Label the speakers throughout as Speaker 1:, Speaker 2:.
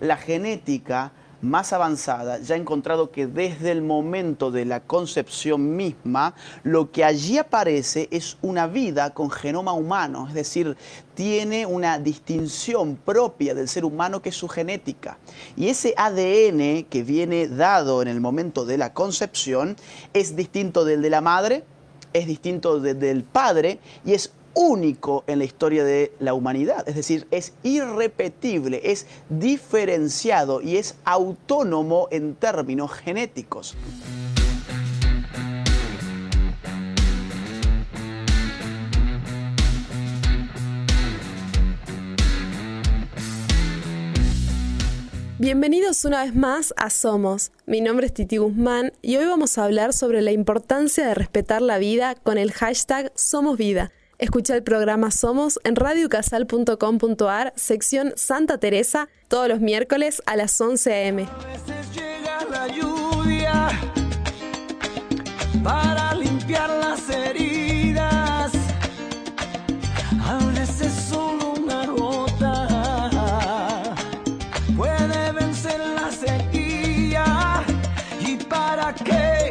Speaker 1: La genética más avanzada ya ha encontrado que desde el momento de la concepción misma, lo que allí aparece es una vida con genoma humano, es decir, tiene una distinción propia del ser humano que es su genética. Y ese ADN que viene dado en el momento de la concepción es distinto del de la madre, es distinto del padre y es único en la historia de la humanidad, es decir, es irrepetible, es diferenciado y es autónomo en términos genéticos.
Speaker 2: Bienvenidos una vez más a Somos. Mi nombre es Titi Guzmán y hoy vamos a hablar sobre la importancia de respetar la vida con el hashtag Somos Vida. Escucha el programa Somos en radiocasal.com.ar, sección Santa Teresa, todos los miércoles a las 11 a.m.
Speaker 3: para limpiar las heridas. A veces solo una gota puede vencer la sequía. ¿Y para qué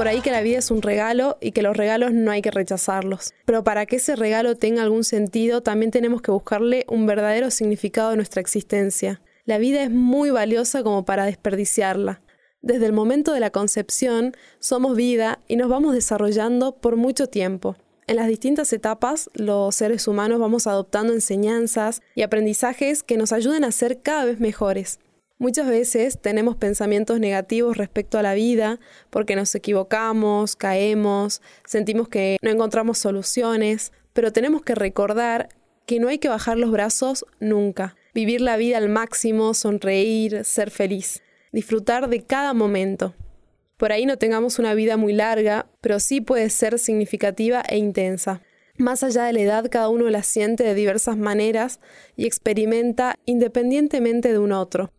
Speaker 2: por ahí que la vida es un regalo y que los regalos no hay que rechazarlos. Pero para que ese regalo tenga algún sentido, también tenemos que buscarle un verdadero significado a nuestra existencia. La vida es muy valiosa como para desperdiciarla. Desde el momento de la concepción somos vida y nos vamos desarrollando por mucho tiempo. En las distintas etapas, los seres humanos vamos adoptando enseñanzas y aprendizajes que nos ayuden a ser cada vez mejores. Muchas veces tenemos pensamientos negativos respecto a la vida porque nos equivocamos, caemos, sentimos que no encontramos soluciones, pero tenemos que recordar que no hay que bajar los brazos nunca. Vivir la vida al máximo, sonreír, ser feliz, disfrutar de cada momento. Por ahí no tengamos una vida muy larga, pero sí puede ser significativa e intensa. Más allá de la edad, cada uno la siente de diversas maneras y experimenta independientemente de un otro.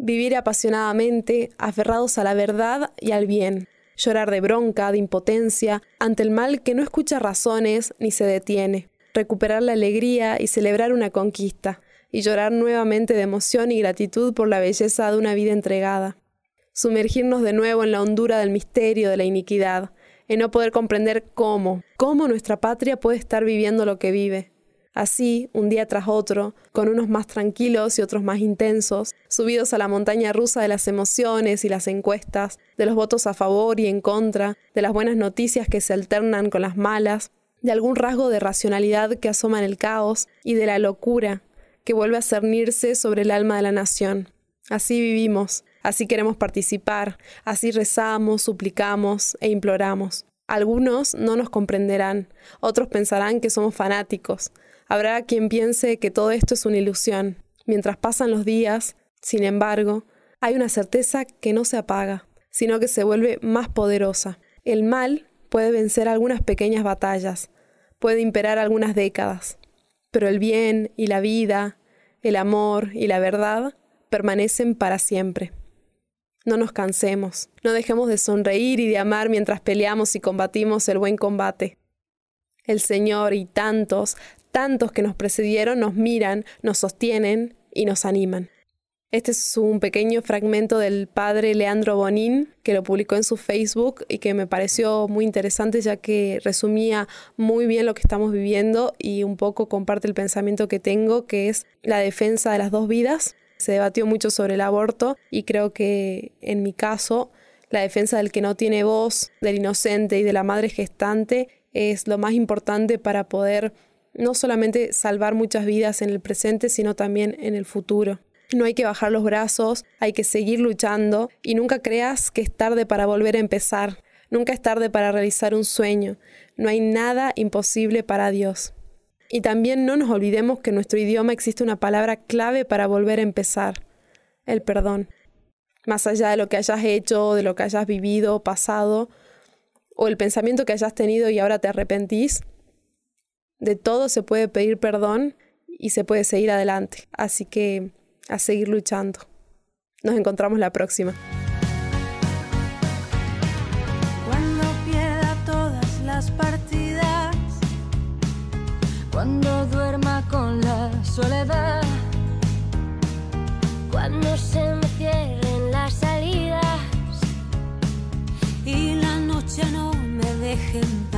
Speaker 2: Vivir apasionadamente, aferrados a la verdad y al bien. Llorar de bronca, de impotencia, ante el mal que no escucha razones ni se detiene. Recuperar la alegría y celebrar una conquista. Y llorar nuevamente de emoción y gratitud por la belleza de una vida entregada. Sumergirnos de nuevo en la hondura del misterio de la iniquidad, en no poder comprender cómo, cómo nuestra patria puede estar viviendo lo que vive. Así, un día tras otro, con unos más tranquilos y otros más intensos, subidos a la montaña rusa de las emociones y las encuestas, de los votos a favor y en contra, de las buenas noticias que se alternan con las malas, de algún rasgo de racionalidad que asoma en el caos y de la locura que vuelve a cernirse sobre el alma de la nación. Así vivimos, así queremos participar, así rezamos, suplicamos e imploramos. Algunos no nos comprenderán, otros pensarán que somos fanáticos. Habrá quien piense que todo esto es una ilusión. Mientras pasan los días, sin embargo, hay una certeza que no se apaga, sino que se vuelve más poderosa. El mal puede vencer algunas pequeñas batallas, puede imperar algunas décadas, pero el bien y la vida, el amor y la verdad permanecen para siempre. No nos cansemos, no dejemos de sonreír y de amar mientras peleamos y combatimos el buen combate. El Señor y tantos, tantos que nos precedieron nos miran, nos sostienen y nos animan. Este es un pequeño fragmento del padre Leandro Bonín, que lo publicó en su Facebook y que me pareció muy interesante ya que resumía muy bien lo que estamos viviendo y un poco comparte el pensamiento que tengo, que es la defensa de las dos vidas. Se debatió mucho sobre el aborto y creo que en mi caso la defensa del que no tiene voz, del inocente y de la madre gestante es lo más importante para poder no solamente salvar muchas vidas en el presente, sino también en el futuro. No hay que bajar los brazos, hay que seguir luchando y nunca creas que es tarde para volver a empezar. Nunca es tarde para realizar un sueño. No hay nada imposible para Dios. Y también no nos olvidemos que en nuestro idioma existe una palabra clave para volver a empezar, el perdón. Más allá de lo que hayas hecho, de lo que hayas vivido, pasado, o el pensamiento que hayas tenido y ahora te arrepentís, de todo se puede pedir perdón y se puede seguir adelante. Así que a seguir luchando. Nos encontramos la próxima.
Speaker 4: Cuando pierda todas las partidas, cuando duerma con la soledad,
Speaker 5: cuando se me cierren las salidas
Speaker 4: y la noche no me deje en.